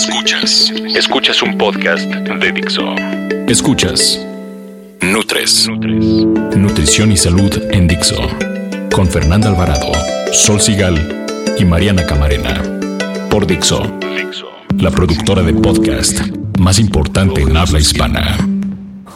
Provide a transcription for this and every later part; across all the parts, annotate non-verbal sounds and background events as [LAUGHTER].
Escuchas. Escuchas un podcast de Dixo. Escuchas. Nutres. Nutrición y salud en Dixo. Con Fernanda Alvarado, Sol Sigal y Mariana Camarena. Por Dixo. La productora de podcast más importante en habla hispana.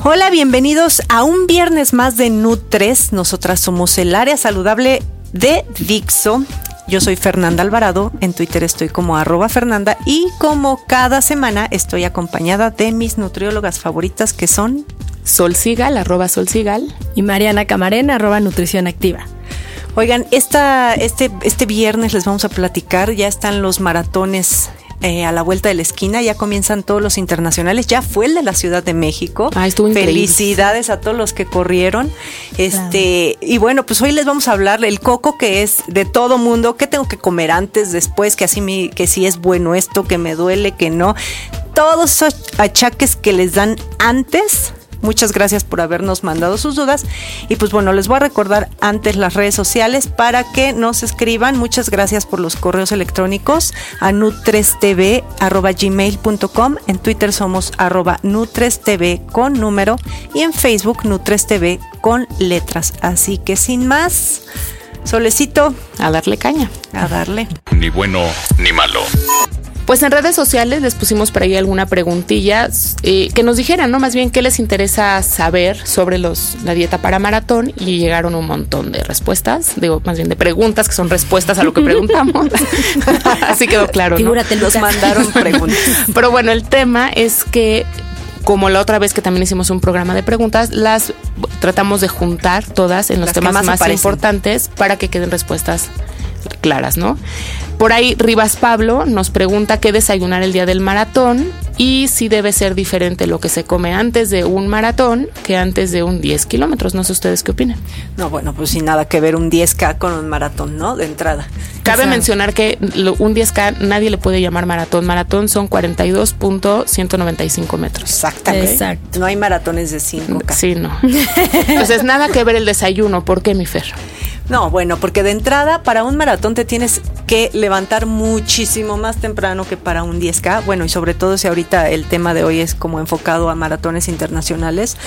Hola, bienvenidos a un viernes más de Nutres. Nosotras somos el área saludable de Dixo. Yo soy Fernanda Alvarado, en Twitter estoy como arroba Fernanda y como cada semana estoy acompañada de mis nutriólogas favoritas que son Sol Sigal, arroba Sol Sigal. Y Mariana Camarena, arroba Nutrición Activa. Oigan, esta, este, este viernes les vamos a platicar, ya están los maratones eh, a la vuelta de la esquina, ya comienzan todos los internacionales, ya fue el de la Ciudad de México. Ah, estuvo increíble. Felicidades a todos los que corrieron. Este, y bueno, pues hoy les vamos a hablar del coco que es de todo mundo, qué tengo que comer antes, después, que así mi, que si es bueno esto, que me duele, que no. Todos esos achaques que les dan antes Muchas gracias por habernos mandado sus dudas. Y pues bueno, les voy a recordar antes las redes sociales para que nos escriban. Muchas gracias por los correos electrónicos a nutrestv.gmail.com. En Twitter somos arroba nutrestv con número y en Facebook nutrestv con letras. Así que sin más, solecito. A darle caña. A darle. Ni bueno ni malo. Pues en redes sociales les pusimos por ahí alguna preguntilla eh, que nos dijeran, ¿no? Más bien qué les interesa saber sobre los, la dieta para maratón y llegaron un montón de respuestas, digo, más bien de preguntas que son respuestas a lo que [LAUGHS] preguntamos. [LAUGHS] Así quedó claro. ¿no? Figúrate, nos mandaron preguntas. Pero bueno, el tema es que como la otra vez que también hicimos un programa de preguntas, las tratamos de juntar todas en los Las temas más importantes para que queden respuestas claras, ¿no? Por ahí Rivas Pablo nos pregunta qué desayunar el día del maratón y si debe ser diferente lo que se come antes de un maratón que antes de un 10 kilómetros. No sé ustedes qué opinan. No, bueno, pues sin nada que ver un 10K con un maratón, ¿no? De entrada. Cabe O sea, mencionar que lo- un 10K nadie le puede llamar maratón. Maratón son 42.195 metros. Exactamente. Exacto. No hay maratones de 5K. Sí, no. Entonces, nada que ver el desayuno. ¿Por qué, mi Fer? No, bueno, porque de entrada para un maratón te tienes que levantar muchísimo más temprano que para un 10K. Bueno, y sobre todo si ahorita el tema de hoy es como enfocado a maratones internacionales.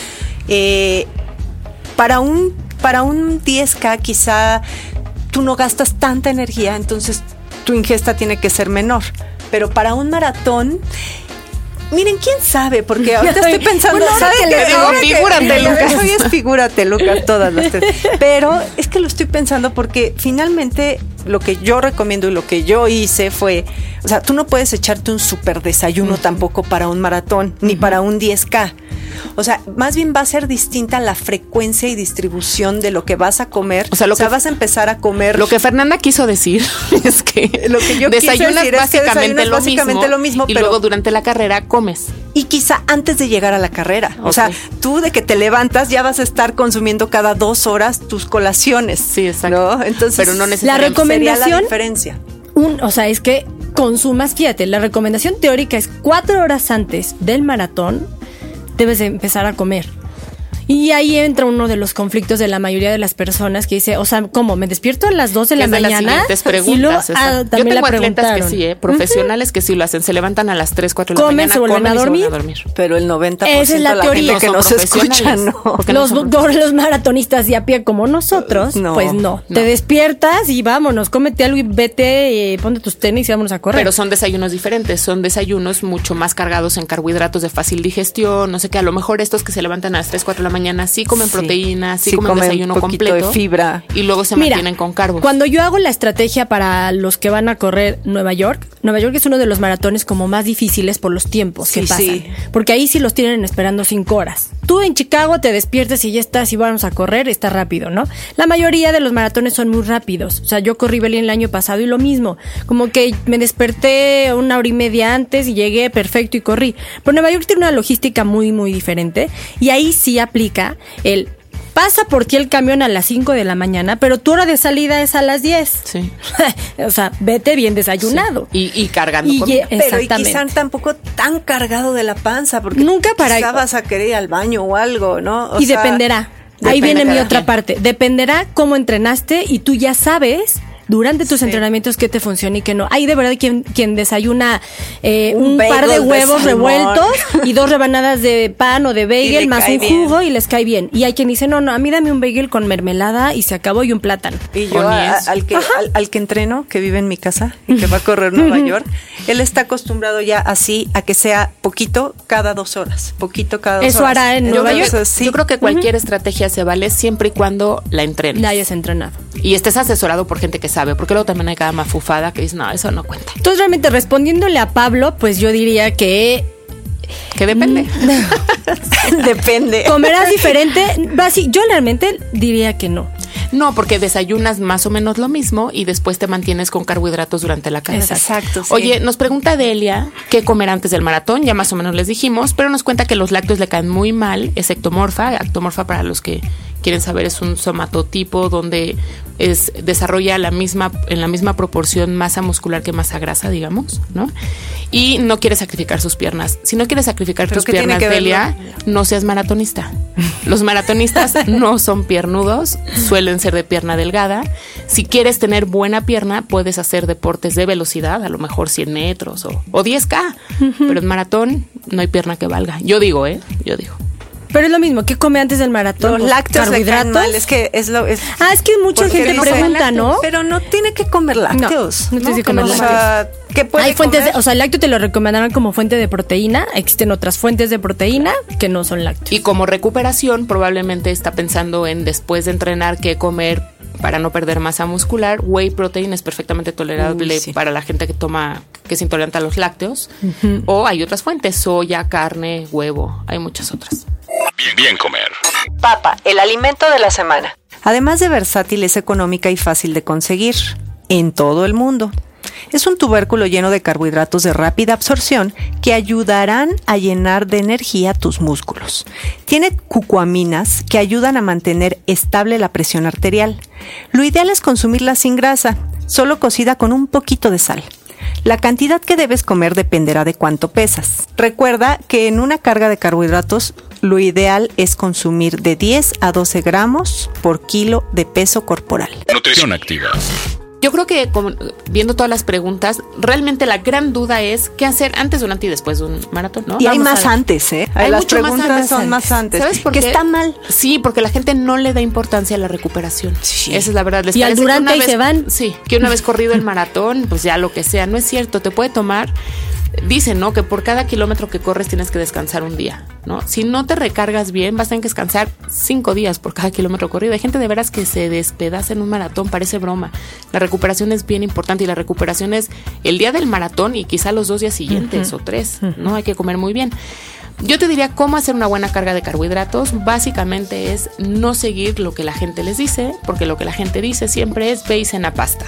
Eh, para un para un 10K quizá tú no gastas tanta energía, entonces tu ingesta tiene que ser menor. Pero para un maratón Miren, quién sabe, porque [LAUGHS] ahorita estoy pensando, Bueno, ahora ¿sabe que le digo, figúrate, que Lucas. Hoy es figúrate, Lucas, todas las tres. [LAUGHS] Pero es que lo estoy pensando porque finalmente lo que yo recomiendo y lo que yo hice fue, o sea, tú no puedes echarte un super desayuno tampoco para un maratón, ni para un 10K. O sea, más bien va a ser distinta la frecuencia y distribución de lo que vas a comer. O sea, lo que- vas a empezar a comer Lo que Fernanda quiso decir [LAUGHS] es que Lo que yo quise desayunas decir es que básicamente, desayunas lo, básicamente mismo, lo mismo, y pero- luego durante la carrera comes. Y quizá antes de llegar a la carrera. O sea, tú de que te levantas ya vas a estar consumiendo cada dos horas tus colaciones. Sí, exacto. ¿no? Entonces, Pero no La necesariamente. sería la diferencia. un, o sea, es que consumas, fíjate, la recomendación teórica es cuatro horas antes del maratón debes de empezar a comer. Y ahí entra uno de los conflictos de la mayoría de las personas que dice, o sea, ¿cómo? ¿Me despierto a las 2 de la las mañana? siguientes preguntas. y luego, ah, Yo también tengo la atletas que preguntaron. sí, ¿eh? profesionales que sí lo hacen. Se levantan a las 3, 4 de la Comen, mañana, se vuelven comen a y se vuelven dormir. Pero el 90% Esa es la de la teoría. gente que No nos son escucha, profesionales. no. No Los, son los maratonistas de a pie como nosotros, No, pues no. Te despiertas y vámonos, cómete algo y vete, eh, ponte tus tenis y vámonos a correr. Pero son desayunos diferentes, son desayunos mucho más cargados en carbohidratos de fácil digestión, no sé qué, a lo mejor estos que se levantan a las 3, 4 de la mañana sí comen Sí. proteína, sí, Sí comen comen desayuno un completo. de fibra. Y luego se Mira, mantienen con carbos. Cuando yo hago la estrategia para los que van a correr Nueva York, Nueva York es uno de los maratones como más difíciles por los tiempos Sí, que pasan. sí. Porque ahí sí los tienen esperando cinco horas. Tú en Chicago te despiertas y ya estás y vamos a correr, está rápido, ¿no? La mayoría de los maratones son muy rápidos. O sea, yo corrí Berlín el año pasado y lo mismo. Como que me desperté una hora y media antes y llegué perfecto y corrí. Pero Nueva York tiene una logística muy, muy diferente. Y ahí sí aplica el pasa por ti el camión a las 5 de la mañana, pero tu hora de salida es a las 10. Sí. [LAUGHS] o sea, vete bien desayunado. Y, y cargando Y comida. Pero y Exactamente. quizá tampoco tan cargado de la panza, porque Nunca para- quizá vas a querer ir al baño o algo, ¿no? O y sea, dependerá. Ahí viene mi otra parte. Dependerá cómo entrenaste y tú ya sabes durante tus Sí. entrenamientos qué te funciona y qué no. Hay de verdad quien, quien desayuna eh, Un un, par de huevos revueltos y dos rebanadas de pan o de bagel más un bien. jugo y les cae bien. Y hay quien dice, no, no, a mí dame un bagel con mermelada y se acabó y un plátano. Y yo a- al, que, al, al que entreno, que vive en mi casa y que va a correr Nueva York, él está acostumbrado ya así a que sea poquito cada dos horas, poquito cada dos Eso horas. hará en Yo Nueva York. que, Entonces, sí. yo creo que cualquier estrategia se vale siempre y cuando la entrenes. Ya hayas entrenado. Y estés asesorado por gente que sabe, porque luego también hay cada mafufada que dice, no, eso no cuenta. Entonces, realmente respondiéndole a Pablo, pues yo diría que Que depende. [LAUGHS] [LAUGHS] Depende. comerás diferente. Yo realmente diría que no. No, porque desayunas más o menos lo mismo y después te mantienes con carbohidratos durante la carrera. Exacto, sí. Oye, nos pregunta Delia qué comer antes del maratón, ya más o menos les dijimos, pero nos cuenta que los lácteos le caen muy mal, es ectomorfa, ectomorfa para los que quieren saber es un somatotipo donde es desarrolla la misma en la misma proporción masa muscular que masa grasa, digamos, ¿no? Y no quiere sacrificar sus piernas. Si no quieres sacrificar ¿Pero tus piernas, Delia, no seas maratonista. Los maratonistas [LAUGHS] no son piernudos, suelen ser de pierna delgada. Si quieres tener buena pierna, puedes hacer deportes de velocidad, a lo mejor 100 metros o, o 10K, pero en maratón no hay pierna que valga. Yo digo, ¿eh? Yo digo. Pero es lo mismo, ¿qué come antes del maratón? Los lácteos le caen mal, es que es lo es Ah, es que mucha gente pregunta, lácteos, ¿no? Pero no tiene que comer lácteos. No, no tienes que comer O sea, ¿qué puede Hay fuentes, de, o sea, el lácteo te lo recomendarán como fuente de proteína. Existen otras fuentes de proteína que no son lácteos. Y como recuperación, probablemente está pensando en después de entrenar qué comer para no perder masa muscular. Whey protein es perfectamente tolerable Uy, sí. para la gente que toma, que es intolerante a los lácteos. O hay otras fuentes, soya, carne, huevo, hay muchas otras. Bien, bien comer. Papa, el alimento de la semana. Además de versátil, es económica y fácil de conseguir en todo el mundo. Es un tubérculo lleno de carbohidratos de rápida absorción que ayudarán a llenar de energía tus músculos. Tiene cucuaminas que ayudan a mantener estable la presión arterial. Lo ideal es consumirla sin grasa, solo cocida con un poquito de sal. La cantidad que debes comer dependerá de cuánto pesas. Recuerda que en una carga de carbohidratos lo ideal es consumir de 10 a 12 gramos por kilo de peso corporal. Nutrición activa. Yo creo que como- viendo todas las preguntas, realmente la gran duda es qué hacer antes, durante y después de un maratón, ¿no? Y hay Vamos más antes, ¿eh? Hay Las mucho más preguntas antes. son más antes. ¿Sabes por que qué? está mal. Sí, porque la gente no le da importancia a la recuperación. Sí. Esa es la verdad. Les Y al parece que durante vez- se van. Sí, que una vez corrido el maratón, pues ya lo que sea. No es cierto, te puede tomar. Dicen, ¿no? Que por cada kilómetro que corres tienes que descansar un día, ¿no? Si no te recargas bien, vas a tener que descansar cinco días por cada kilómetro corrido. Hay gente de veras que se despedaza en un maratón, parece broma. La recuperación es bien importante y la recuperación es el día del maratón y quizá los dos días siguientes o tres, ¿no? Hay que comer muy bien. Yo te diría cómo hacer una buena carga de carbohidratos. Básicamente es no seguir lo que la gente les dice, porque lo que la gente dice siempre es ve y cena pasta.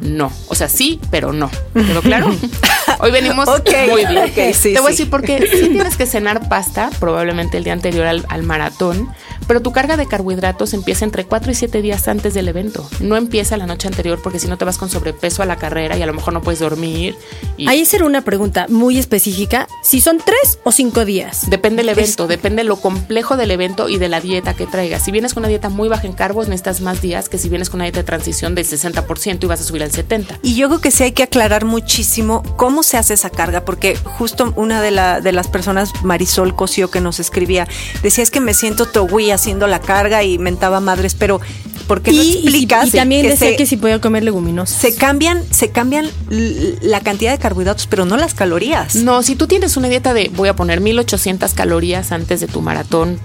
No, o sea, sí, pero no. ¿Quedó claro? [LAUGHS] Hoy venimos muy bien. sí, te voy a decir porque sí tienes que cenar pasta, probablemente el día anterior al, al maratón, pero tu carga de carbohidratos empieza entre 4 y 7 días antes del evento. No empieza la noche anterior porque si no te vas con sobrepeso a la carrera y a lo mejor no puedes dormir. Y Ahí será una pregunta muy específica. Si son tres o cinco días. Depende del evento, depende lo complejo del evento y de la dieta que traigas. Si vienes con una dieta muy baja en carbos, necesitas más días que si vienes con una dieta de transición del 60% y vas a subir al 70%. Y yo creo que sí hay que aclarar muchísimo cómo se hace esa carga, porque justo una de, la, de las personas, Marisol Cosío, que nos escribía, decía es que me siento togui haciendo la carga y mentaba madres, pero porque no explicas y, también decía que si podía comer leguminosas. Se cambian, se cambian la cantidad de carbohidratos, pero no las calorías. No, si tú tienes una dieta de voy a poner 1800 calorías antes de tu maratón,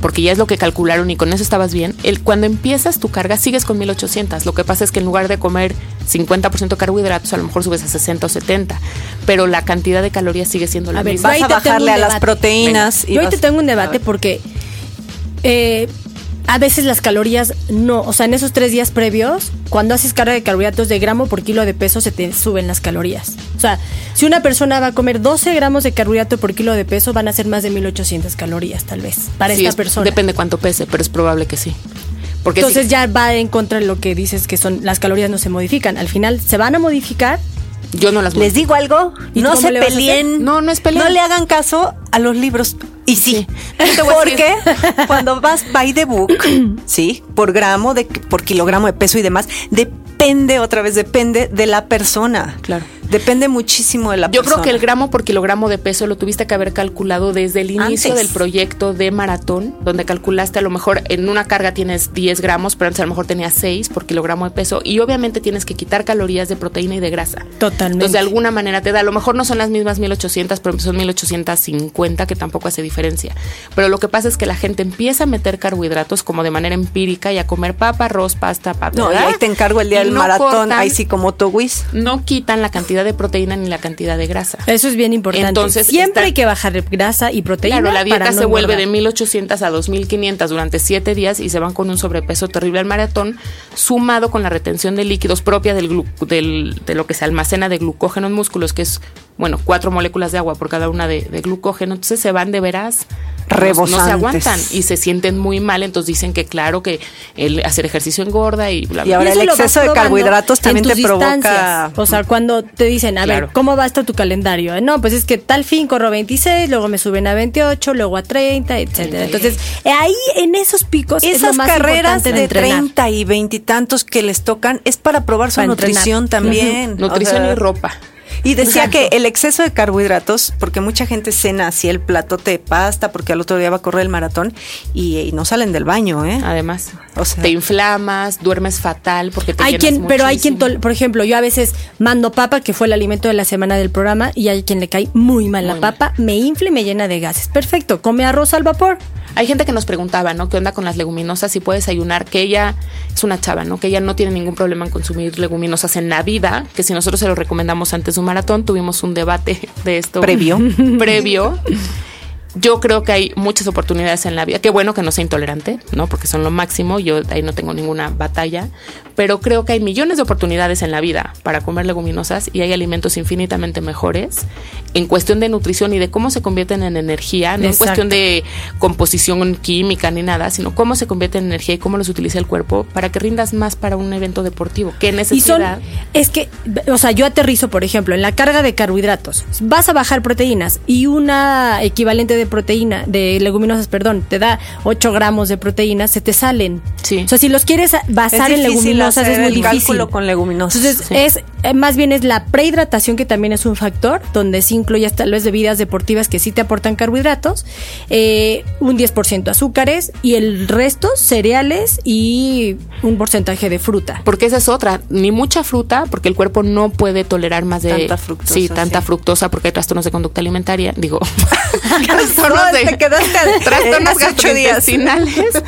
porque ya es lo que calcularon y con eso estabas bien, el, cuando empiezas tu carga sigues con 1800. Lo que pasa es que en lugar de comer 50% carbohidratos, a lo mejor subes a 60 o 70, pero la cantidad de calorías sigue siendo la misma. Vas a bajarle a las proteínas. Yo hoy te tengo un debate porque eh, a veces las calorías no, o sea, en esos tres días previos, cuando haces carga de carbohidratos de gramo por kilo de peso, se te suben las calorías. O sea, si una persona va a comer 12 gramos de carbohidrato por kilo de peso, van a ser más de 1800 calorías, tal vez, para esta persona. Depende cuánto pese, pero es probable que sí. Porque Entonces ya va en contra de lo que dices que son las calorías no se modifican. Al final se van a modificar, yo no las Les digo algo, no se peleen. No, no es No le hagan caso a los libros. Y sí, [LAUGHS] porque [LAUGHS] cuando vas by the book, [CLEARS THROAT] sí, por gramo de por kilogramo de peso y demás, depende otra vez depende de la persona. Claro. Depende muchísimo de la Yo persona. creo que el gramo por kilogramo de peso lo tuviste que haber calculado desde el inicio del proyecto de maratón, donde calculaste a lo mejor en una carga tienes 10 gramos, pero antes a lo mejor tenías 6 por kilogramo de peso. Y obviamente tienes que quitar calorías de proteína y de grasa. Totalmente. Entonces, de alguna manera te da. A lo mejor no son las mismas 1800, pero son 1850, que tampoco hace diferencia. Pero lo que pasa es que la gente empieza a meter carbohidratos como de manera empírica y a comer papa, arroz, pasta, papa. No, y ahí te encargo el día del maratón, ahí sí como Towis. No quitan la cantidad de proteína ni la cantidad de grasa. Eso es bien importante. Entonces, siempre hay que bajar grasa y proteína. Claro, la dieta se vuelve de 1800 a 2500 durante 7 días y se van con un sobrepeso terrible al maratón, sumado con la retención de líquidos propia del, del, de lo que se almacena de glucógeno en músculos, que es bueno, cuatro moléculas de agua por cada una de, glucógeno, entonces se van de veras Rebosantes. No, se aguantan y se sienten muy mal, entonces dicen que claro que el hacer ejercicio engorda y bla, bla. Y ahora el exceso de carbohidratos también te provoca. O sea, cuando te dicen, a ver, ¿cómo va estar tu calendario? No, pues es que tal fin corro 26, luego me suben a 28, luego a 30, etcétera. Entonces, ahí en esos picos esas carreras de, 30 y 20 y tantos que les tocan es para probar su nutrición también. Nutrición y ropa. Y decía que el exceso de carbohidratos, porque mucha gente cena así el platote de pasta porque al otro día va a correr el maratón y, no salen del baño, ¿eh? Además, o sea, te inflamas, duermes fatal porque te Hay quien, pero hay quien, por ejemplo, yo a veces mando papa, que fue el alimento de la semana del programa, y hay quien le cae muy mal la papa, me infla y me llena de gases. Perfecto, come arroz al vapor. Hay gente que nos preguntaba, ¿no? ¿Qué onda con las leguminosas? Si puedes ayunar, que ella es una chava, ¿no? Que ella no tiene ningún problema en consumir leguminosas en la vida, que si nosotros se lo recomendamos antes de un maratón, tuvimos un debate de esto previo. [LAUGHS] previo. Yo creo que hay muchas oportunidades en la vida. Qué bueno que no sea intolerante, ¿no? Porque son lo máximo. Yo ahí no tengo ninguna batalla. Pero creo que hay millones de oportunidades en la vida para comer leguminosas y hay alimentos infinitamente mejores en cuestión de nutrición y de cómo se convierten en energía. No en cuestión de composición química ni nada, sino cómo se convierte en energía y cómo los utiliza el cuerpo para que rindas más para un evento deportivo. ¿Qué necesidad? es que, o sea, yo aterrizo, por ejemplo, en la carga de carbohidratos. Vas a bajar proteínas y una equivalente de proteína, de leguminosas, perdón, te da 8 gramos de proteínas, se te salen. Sí. O sea, si los quieres basar en leguminosas es muy el difícil. cálculo con leguminosas. Entonces, es eh, más bien es la prehidratación que también es un factor, donde sí incluye tal vez bebidas deportivas que sí te aportan carbohidratos, eh, un 10% azúcares y el resto cereales y un porcentaje de fruta. Porque esa es otra, ni mucha fruta, porque el cuerpo no puede tolerar más de tanta fructosa. Sí, tanta fructosa porque hay trastornos de conducta alimentaria, digo, [LAUGHS] trastornos de te quedaste [LAUGHS] trastornos gastrointestinales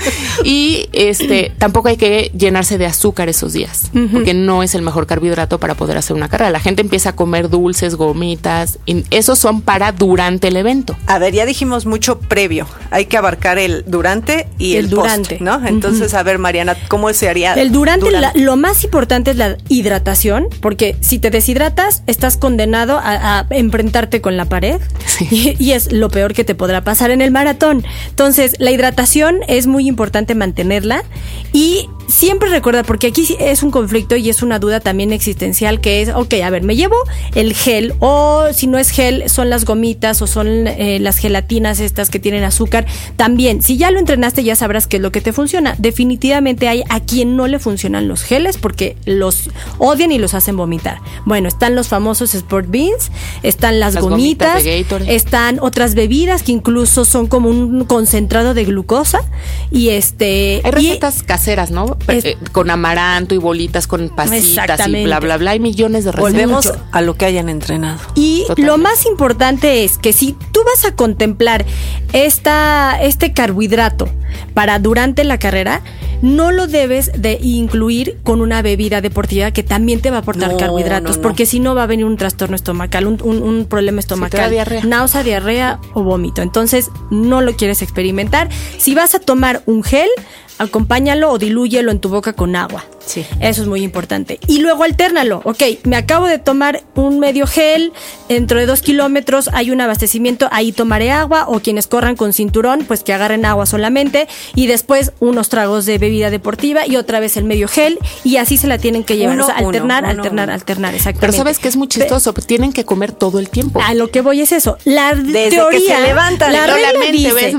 y este tampoco hay que llenarse de azúcar esos días, porque no es el mejor carbohidrato para poder hacer una carrera. La gente empieza a comer dulces, gomitas, y esos son para durante el evento. A ver, ya dijimos mucho previo. Hay que abarcar el durante y el, durante, ¿no? Entonces, a ver, Mariana, ¿cómo se haría? El durante, lo más importante es la hidratación, porque si te deshidratas, estás condenado a, enfrentarte con la pared y, y es lo peor que te podrá pasar en el maratón. Entonces, la hidratación es muy importante mantenerla y siempre recuerda, porque aquí es un conflicto y es una duda también existencial que es, ok, a ver, me llevo el gel o si no es gel, son las gomitas o son eh, las gelatinas estas que tienen azúcar. También, si ya lo entrenaste ya sabrás qué es lo que te funciona. Definitivamente hay a quien no le funcionan los geles porque los odian y los hacen vomitar. Bueno, están los famosos Sport Beans, están las, gomitas, están otras bebidas que incluso son como un concentrado de glucosa y este... Hay recetas caseras, ¿no? Eh, con amaranto y bolitas con pasitas y bla, bla, bla. Hay millones de recetas. Volvemos a lo que hayan entrenado. Y lo más importante es que si tú vas a contemplar esta, este carbohidrato para durante la carrera, no lo debes de incluir con una bebida deportiva que también te va a aportar carbohidratos, porque si no va a venir un trastorno estomacal, un, problema estomacal, diarrea. náusea, diarrea o vómito. Entonces, no lo quieres experimentar. Si vas a tomar un gel, acompáñalo o dilúyelo en tu boca con agua. Sí. Eso es muy importante. Y luego alternalo. Ok, me acabo de tomar un medio gel, dentro de dos kilómetros hay un abastecimiento, ahí tomaré agua, o quienes corran con cinturón, pues que agarren agua solamente, y después unos tragos de bebida deportiva y otra vez el medio gel, y así se la tienen que llevar. o sea, alternar, alternar, alternar, exactamente. Pero sabes que es muy chistoso, tienen que comer todo el tiempo. A lo que voy es eso. La Desde teoría, que se levantan, la regla dice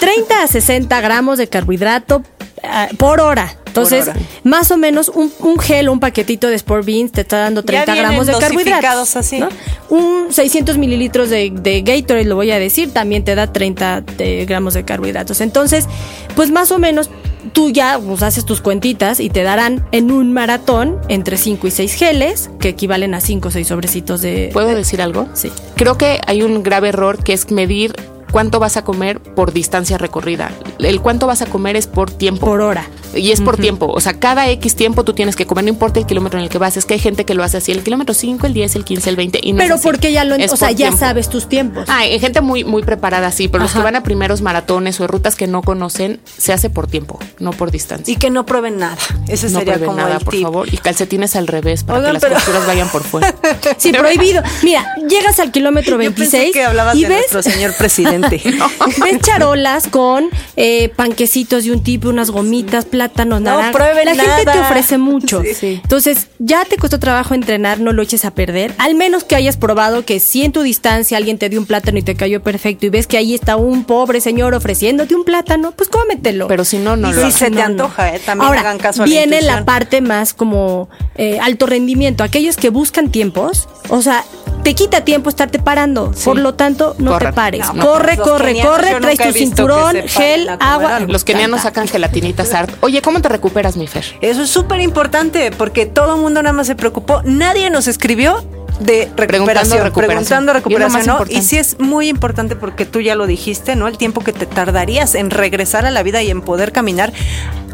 30 a 60 gramos de carbohidrato ah, por hora. Entonces, más o menos un, gel o un paquetito de Sport Beans te está dando 30 gramos de carbohidratos. Así. Un 600 mililitros de, de, Gatorade, lo voy a decir, también te da 30 eh, gramos de carbohidratos. Entonces, pues más o menos tú ya pues, haces tus cuentitas y te darán en un maratón entre 5 y 6 geles, que equivalen a 5 o 6 sobrecitos de... ¿Puedo decir algo? Sí. Creo que hay un grave error que es medir cuánto vas a comer por distancia recorrida. El cuánto vas a comer es por tiempo. Por hora. Y es por tiempo. O sea, cada X tiempo tú tienes que comer, no importa el kilómetro en el que vas. Es que hay gente que lo hace así, el kilómetro 5, el 10, el 15, el 20. Y no pero porque ya lo, o sea, ya sabes tus tiempos. Ah, hay gente muy, muy preparada, sí. Pero los que van a primeros maratones o rutas que no conocen, se hace por tiempo, no por distancia. Y que no prueben nada. Ese no sería como nada, por favor. Y calcetines al revés para que las posturas vayan por fuera. [LAUGHS] sí, [LAUGHS] prohibido. Mira, llegas al kilómetro 26 que hablabas y de ves, nuestro señor presidente. [LAUGHS] ves charolas con eh, panquecitos de un tipo, unas gomitas, plátanos, no, naranjas. La gente te ofrece mucho. Entonces, ya te costó trabajo entrenar, no lo eches a perder. Al menos que hayas probado que si en tu distancia alguien te dio un plátano y te cayó perfecto y ves que ahí está un pobre señor ofreciéndote un plátano, pues cómetelo. Pero si no, no lo Si se te antoja, eh, también Ahora, hagan caso a la viene la parte más como eh, alto rendimiento. Aquellos que buscan tiempos, o sea, te quita tiempo estarte parando. Por lo tanto, no te pares. corre, corre, corre, traes tu cinturón, gel, agua. Los kenianos sacan gelatinitas art. Oye, ¿cómo te recuperas, mi Fer? Eso es súper importante porque todo el mundo nada más se preocupó. Nadie nos escribió de recuperación, preguntando recuperación, ¿no? Y sí es muy importante porque tú ya lo dijiste, ¿no? El tiempo que te tardarías en regresar a la vida y en poder caminar.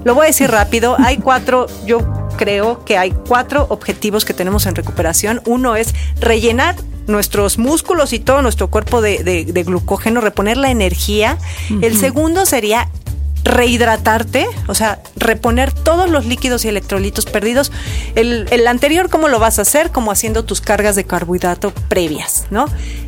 Lo voy a decir rápido, [LAUGHS] hay cuatro, yo creo que hay cuatro objetivos que tenemos en recuperación. Uno es rellenar nuestros músculos y todo nuestro cuerpo de, glucógeno, reponer la energía. El segundo sería rehidratarte, o sea, reponer todos los líquidos y electrolitos perdidos. El, el, anterior, ¿cómo lo vas a hacer? Como haciendo tus cargas de carbohidrato previas, ¿no?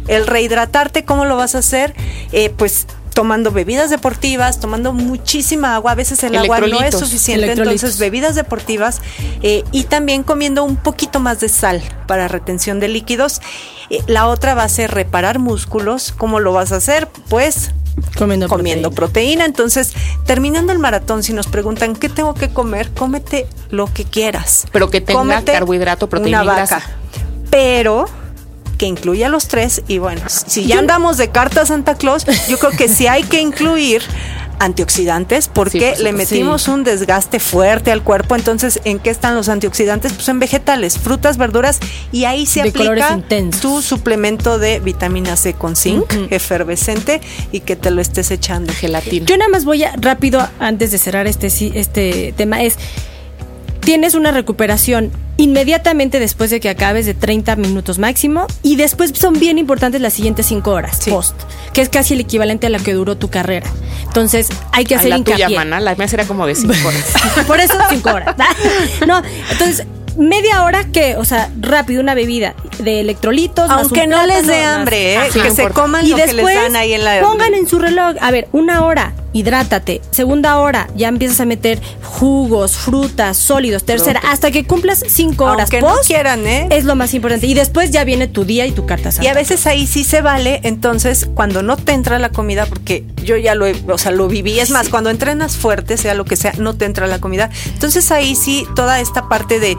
El rehidratarte, ¿cómo lo vas a hacer? Eh, pues tomando bebidas deportivas, tomando muchísima agua. A veces el agua no es suficiente, entonces bebidas deportivas eh, y también comiendo un poquito más de sal para retención de líquidos. Eh, la otra va a ser reparar músculos. ¿Cómo lo vas a hacer? Pues comiendo, comiendo proteína. Entonces, terminando el maratón, si nos preguntan qué tengo que comer, cómete lo que quieras. Pero que tenga carbohidrato, proteína una vaca. Pero que incluya los tres. Y bueno, si ya andamos de carta a Santa Claus, yo creo que sí hay que incluir antioxidantes porque le metimos un desgaste fuerte al cuerpo. Entonces, ¿en qué están los antioxidantes? Pues en vegetales, frutas, verduras y ahí se aplica tu suplemento de vitamina C con zinc efervescente y que te lo estés echando gelatina. Yo nada más voy a rápido antes de cerrar este este tema es tienes una recuperación inmediatamente después de que acabes de 30 minutos máximo y después son bien importantes las siguientes 5 horas post, que es casi el equivalente a lo que duró tu carrera. Entonces hay que hacer la hincapié. Tuya, mana, la mía será como de 5 [LAUGHS] horas. Por eso 5 horas. [LAUGHS] no, entonces media hora que, o sea, rápido una bebida de electrolitos, aunque no les dé hambre, ¿eh? que se coman y lo después que les dan ahí en la pongan en su reloj, a ver, una hora hidrátate. Segunda hora, ya empiezas a meter jugos, frutas, sólidos. Tercera, hasta que cumplas cinco horas. Que no quieran, ¿eh? Es lo más importante. Y después ya viene tu día y tu carta Y a veces ahí sí se vale, entonces, cuando no te entra la comida, porque yo ya lo, o sea, lo viví. Es más, cuando entrenas fuerte, sea lo que sea, no te entra la comida. Entonces ahí sí, toda esta parte de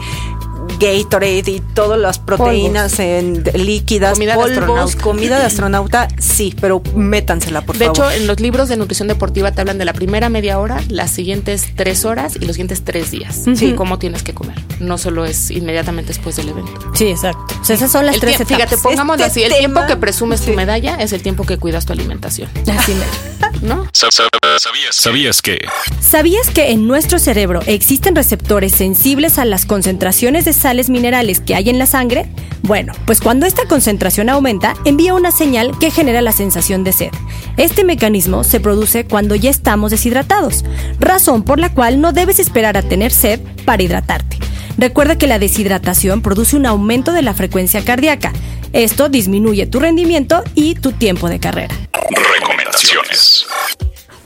Gatorade y todas las proteínas en, líquidas, comida polvos, de astronauta. comida de astronauta, sí, pero métansela, por favor. De hecho, en los libros de nutrición deportiva te hablan de la primera media hora, las siguientes tres horas y los siguientes tres días. Sí. Cómo tienes que comer. No solo es inmediatamente después del evento. Sí, exacto. O sea, esas son las tres etapas. Fíjate, pongámoslo este así. El tiempo que presumes tu medalla es el tiempo que cuidas tu alimentación. Así [LAUGHS] ¿No? ¿Sabías? ¿Sabías que? ¿Sabías que en nuestro cerebro existen receptores sensibles a las concentraciones de sales minerales que hay en la sangre? Bueno, pues cuando esta concentración aumenta, envía una señal que genera la sensación de sed. Este mecanismo se produce cuando ya estamos deshidratados, razón por la cual no debes esperar a tener sed para hidratarte. Recuerda que la deshidratación produce un aumento de la frecuencia cardíaca. Esto disminuye tu rendimiento y tu tiempo de carrera. Recomendaciones.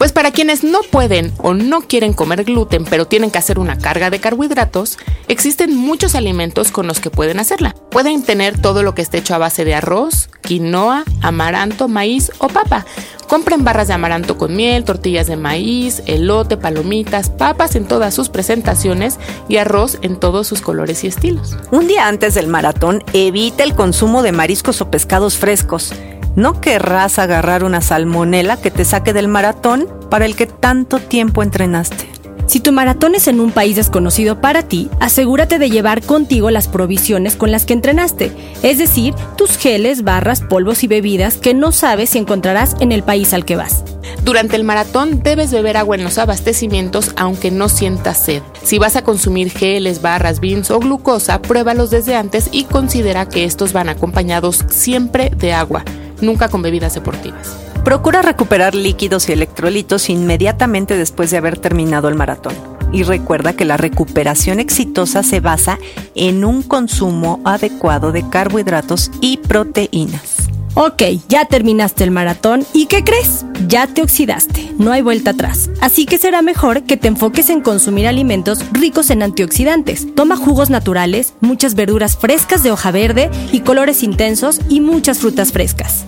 Pues para quienes no pueden o no quieren comer gluten, pero tienen que hacer una carga de carbohidratos, existen muchos alimentos con los que pueden hacerla. Pueden tener todo lo que esté hecho a base de arroz, quinoa, amaranto, maíz o papa. Compren barras de amaranto con miel, tortillas de maíz, elote, palomitas, papas en todas sus presentaciones y arroz en todos sus colores y estilos. Un día antes del maratón, evita el consumo de mariscos o pescados frescos no querrás agarrar una salmonela que te saque del maratón para el que tanto tiempo entrenaste. Si tu maratón es en un país desconocido para ti, asegúrate de llevar contigo las provisiones con las que entrenaste, es decir, tus geles, barras, polvos y bebidas que no sabes si encontrarás en el país al que vas. Durante el maratón debes beber agua en los abastecimientos aunque no sientas sed. Si vas a consumir geles, barras, beans o glucosa, pruébalos desde antes y considera que estos van acompañados siempre de agua nunca con bebidas deportivas. Procura recuperar líquidos y electrolitos inmediatamente después de haber terminado el maratón. Y recuerda que la recuperación exitosa se basa en un consumo adecuado de carbohidratos y proteínas. Ok, ya terminaste el maratón y ¿qué crees? Ya te oxidaste, no hay vuelta atrás. Así que será mejor que te enfoques en consumir alimentos ricos en antioxidantes. Toma jugos naturales, muchas verduras frescas de hoja verde y colores intensos y muchas frutas frescas.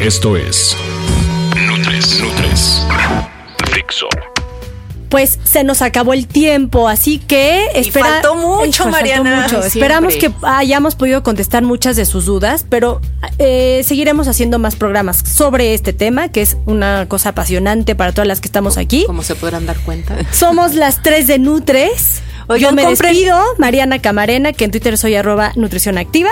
Esto es Nutres, Nutres, Dixo. Pues se nos acabó el tiempo, así que espera, faltó mucho, Mariana. Esperamos que hayamos podido contestar muchas de sus dudas, pero eh, seguiremos haciendo más programas sobre este tema, que es una cosa apasionante para todas las que estamos aquí. Como se podrán dar cuenta. [LAUGHS] Somos las tres de Nutres. Yo me despido, Mariana Camarena, que en Twitter soy arroba nutrición activa.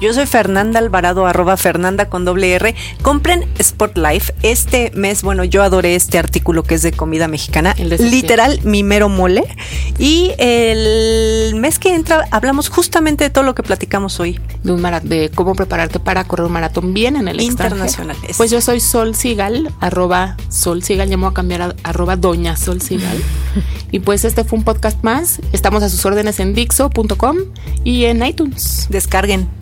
Yo soy Fernanda Alvarado, arroba Fernanda con doble R. Compren Sport Life. Este mes, bueno, yo adoré este artículo que es de comida mexicana. Literal, mi mero mole. Y el mes que entra hablamos justamente de todo lo que platicamos hoy. De, un de cómo prepararte para correr un maratón bien en el Internacional. Pues yo soy Sol Sigal, arroba Sol Sigal, ya me voy a cambiar a arroba Doña Sol Sigal. [LAUGHS] y pues este fue un podcast más. Estamos a sus órdenes en Dixo.com y en iTunes. Descarguen.